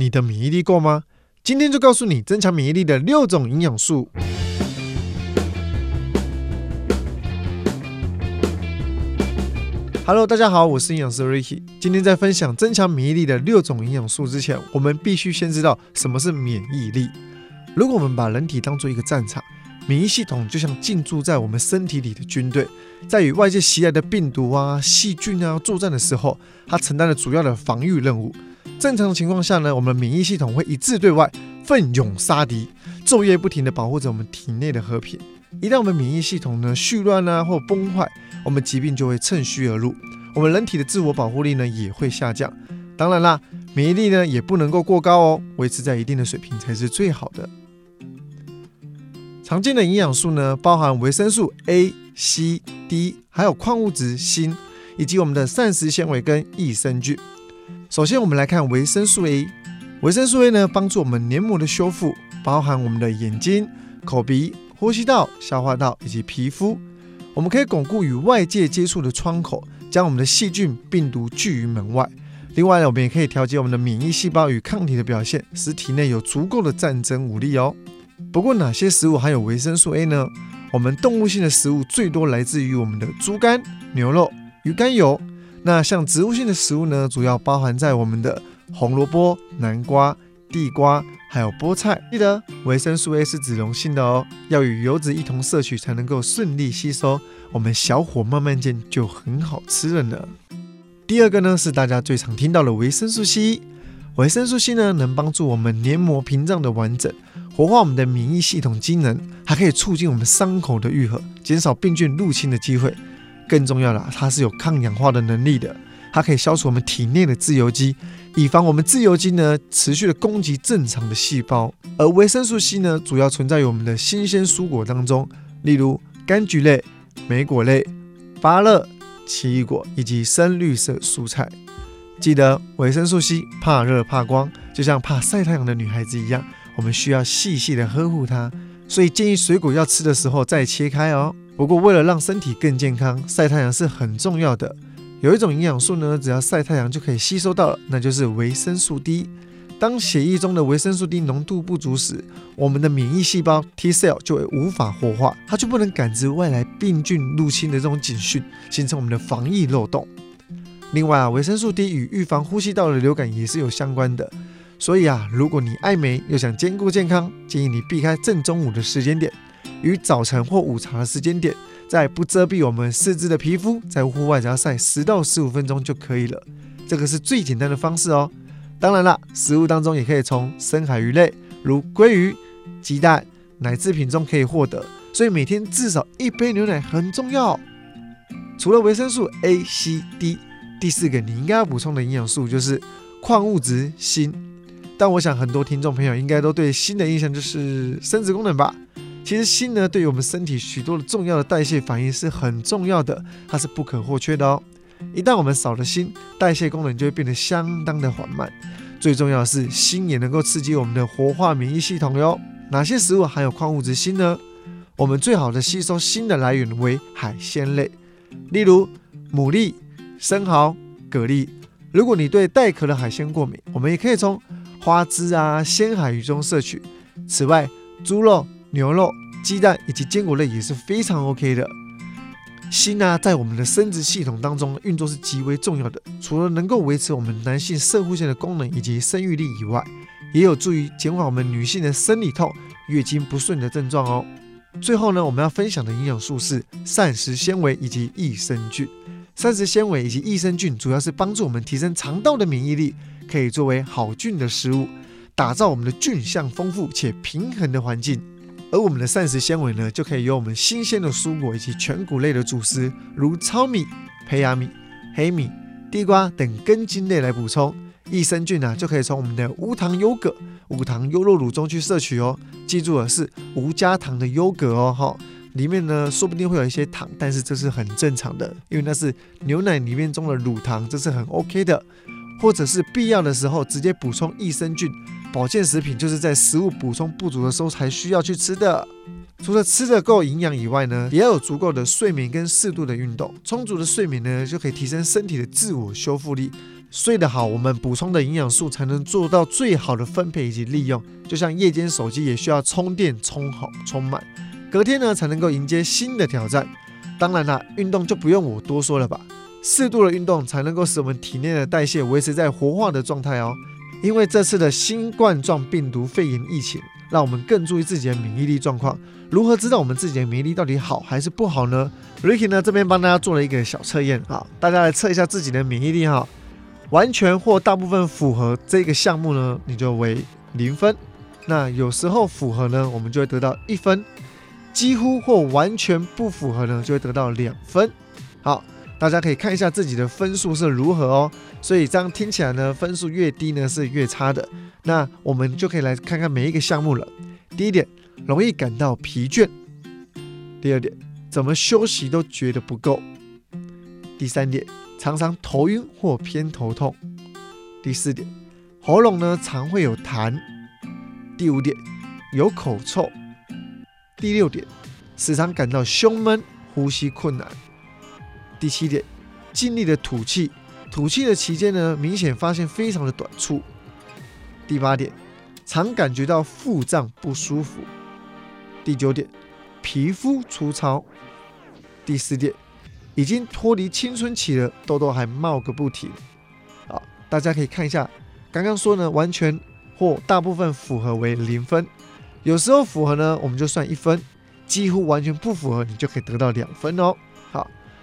你的免疫力够吗？今天就告诉你增强免疫力的六种营养素。Hello，大家好，我是营养师 Ricky。今天在分享增强免疫力的六种营养素之前，我们必须先知道什么是免疫力。如果我们把人体当做一个战场，免疫系统就像进驻在我们身体里的军队，在与外界袭来的病毒啊、细菌啊作战的时候，它承担了主要的防御任务。正常的情况下呢，我们免疫系统会一致对外，奋勇杀敌，昼夜不停地保护着我们体内的和平。一旦我们免疫系统呢絮乱啊或崩坏，我们疾病就会趁虚而入，我们人体的自我保护力呢也会下降。当然啦，免疫力呢也不能够过高哦，维持在一定的水平才是最好的。常见的营养素呢，包含维生素 A、C、D，还有矿物质锌，以及我们的膳食纤维跟益生菌。首先，我们来看维生素 A。维生素 A 呢，帮助我们黏膜的修复，包含我们的眼睛、口鼻、呼吸道、消化道以及皮肤。我们可以巩固与外界接触的窗口，将我们的细菌、病毒拒于门外。另外呢，我们也可以调节我们的免疫细胞与抗体的表现，使体内有足够的战争武力哦。不过，哪些食物含有维生素 A 呢？我们动物性的食物最多来自于我们的猪肝、牛肉、鱼肝油。那像植物性的食物呢，主要包含在我们的红萝卜、南瓜、地瓜。还有菠菜，记得维生素 A 是脂溶性的哦，要与油脂一同摄取才能够顺利吸收。我们小火慢慢煎就很好吃了呢。第二个呢是大家最常听到的维生素 C，维生素 C 呢能帮助我们黏膜屏障的完整，活化我们的免疫系统机能，还可以促进我们伤口的愈合，减少病菌入侵的机会。更重要的，它是有抗氧化的能力的。它可以消除我们体内的自由基，以防我们自由基呢持续的攻击正常的细胞。而维生素 C 呢，主要存在于我们的新鲜蔬果当中，例如柑橘类、莓果类、芭乐、奇异果以及深绿色蔬菜。记得维生素 C 怕热怕光，就像怕晒太阳的女孩子一样，我们需要细细的呵护它。所以建议水果要吃的时候再切开哦。不过为了让身体更健康，晒太阳是很重要的。有一种营养素呢，只要晒太阳就可以吸收到了，那就是维生素 D。当血液中的维生素 D 浓度不足时，我们的免疫细胞 T cell 就会无法活化，它就不能感知外来病菌入侵的这种警讯，形成我们的防疫漏洞。另外啊，维生素 D 与预防呼吸道的流感也是有相关的。所以啊，如果你爱美又想兼顾健康，建议你避开正中午的时间点，于早晨或午茶的时间点。在不遮蔽我们四肢的皮肤，在户外只要晒十到十五分钟就可以了。这个是最简单的方式哦。当然了，食物当中也可以从深海鱼类，如鲑鱼、鸡蛋、奶制品中可以获得。所以每天至少一杯牛奶很重要。除了维生素 A、C、D，第四个你应该要补充的营养素就是矿物质锌。但我想很多听众朋友应该都对锌的印象就是生殖功能吧。其实锌呢，对于我们身体许多的重要的代谢反应是很重要的，它是不可或缺的哦。一旦我们少了锌，代谢功能就会变得相当的缓慢。最重要的是，锌也能够刺激我们的活化免疫系统哟。哪些食物含有矿物质锌呢？我们最好的吸收锌的来源为海鲜类，例如牡蛎、生蚝、蛤蜊。如果你对带壳的海鲜过敏，我们也可以从花枝啊、鲜海鱼中摄取。此外，猪肉。牛肉、鸡蛋以及坚果类也是非常 OK 的。锌呢，在我们的生殖系统当中运作是极为重要的。除了能够维持我们男性射护腺的功能以及生育力以外，也有助于减缓我们女性的生理痛、月经不顺的症状哦。最后呢，我们要分享的营养素是膳食纤维以及益生菌。膳食纤维以及益生菌主要是帮助我们提升肠道的免疫力，可以作为好菌的食物，打造我们的菌相丰富且平衡的环境。而我们的膳食纤维呢，就可以由我们新鲜的蔬果以及全谷类的主食，如糙米、胚芽米、黑米、地瓜等根茎类来补充。益生菌呢，就可以从我们的无糖优格、无糖优酪乳中去摄取哦。记住了，是无加糖的优格哦，哈，里面呢说不定会有一些糖，但是这是很正常的，因为那是牛奶里面中的乳糖，这是很 OK 的。或者是必要的时候直接补充益生菌。保健食品就是在食物补充不足的时候才需要去吃的。除了吃的够营养以外呢，也要有足够的睡眠跟适度的运动。充足的睡眠呢，就可以提升身体的自我修复力，睡得好，我们补充的营养素才能做到最好的分配以及利用。就像夜间手机也需要充电充好充满，隔天呢才能够迎接新的挑战。当然啦，运动就不用我多说了吧。适度的运动才能够使我们体内的代谢维持在活化的状态哦。因为这次的新冠状病毒肺炎疫情，让我们更注意自己的免疫力状况。如何知道我们自己的免疫力到底好还是不好呢？Ricky 呢这边帮大家做了一个小测验啊，大家来测一下自己的免疫力哈。完全或大部分符合这个项目呢，你就为零分。那有时候符合呢，我们就会得到一分；几乎或完全不符合呢，就会得到两分。好，大家可以看一下自己的分数是如何哦。所以这样听起来呢，分数越低呢是越差的。那我们就可以来看看每一个项目了。第一点，容易感到疲倦；第二点，怎么休息都觉得不够；第三点。常常头晕或偏头痛。第四点，喉咙呢常会有痰。第五点，有口臭。第六点，时常感到胸闷、呼吸困难。第七点，尽力的吐气，吐气的期间呢明显发现非常的短促。第八点，常感觉到腹胀不舒服。第九点，皮肤粗糙。第十点。已经脱离青春期了，痘痘还冒个不停。好，大家可以看一下，刚刚说呢，完全或大部分符合为零分，有时候符合呢，我们就算一分，几乎完全不符合，你就可以得到两分哦。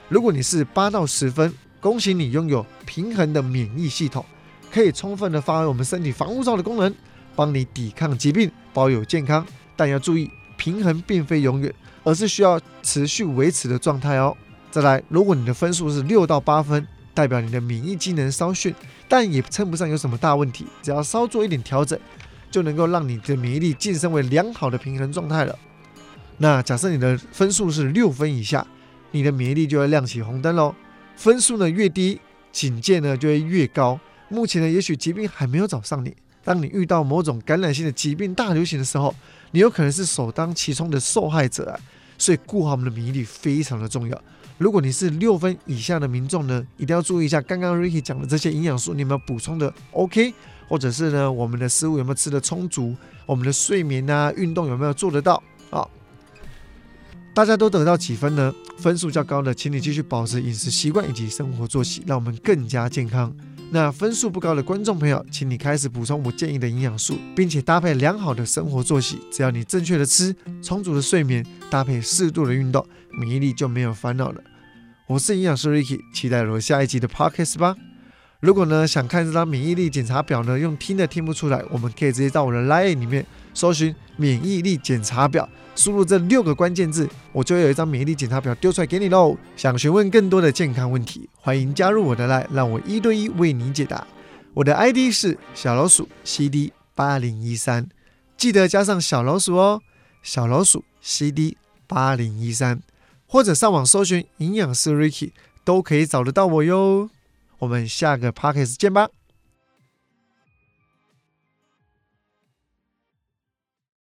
如果你是八到十分，恭喜你拥有平衡的免疫系统，可以充分的发挥我们身体防护罩的功能，帮你抵抗疾病，保有健康。但要注意，平衡并非永远，而是需要持续维持的状态哦。再来，如果你的分数是六到八分，代表你的免疫机能稍逊，但也称不上有什么大问题。只要稍做一点调整，就能够让你的免疫力晋升为良好的平衡状态了。那假设你的分数是六分以下，你的免疫力就会亮起红灯喽。分数呢越低，警戒呢就会越高。目前呢，也许疾病还没有找上你。当你遇到某种感染性的疾病大流行的时候，你有可能是首当其冲的受害者啊。所以，顾好我们的免疫力非常的重要。如果你是六分以下的民众呢，一定要注意一下刚刚 Ricky 讲的这些营养素，你有没有补充的 OK？或者是呢，我们的食物有没有吃的充足？我们的睡眠啊，运动有没有做得到？大家都得到几分呢？分数较高的，请你继续保持饮食习惯以及生活作息，让我们更加健康。那分数不高的观众朋友，请你开始补充我建议的营养素，并且搭配良好的生活作息。只要你正确的吃，充足的睡眠，搭配适度的运动，免疫力就没有烦恼了。我是营养师 Ricky，期待我下一集的 Podcast 吧。如果呢想看这张免疫力检查表呢，用听的听不出来，我们可以直接到我的 Line 里面搜寻免疫力检查表，输入这六个关键字，我就会有一张免疫力检查表丢出来给你喽。想询问更多的健康问题，欢迎加入我的赖让我一对一为你解答。我的 ID 是小老鼠 CD 八零一三，记得加上小老鼠哦，小老鼠 CD 八零一三，或者上网搜寻营养师 Ricky 都可以找得到我哟。我们下个 p o c k e t 见吧。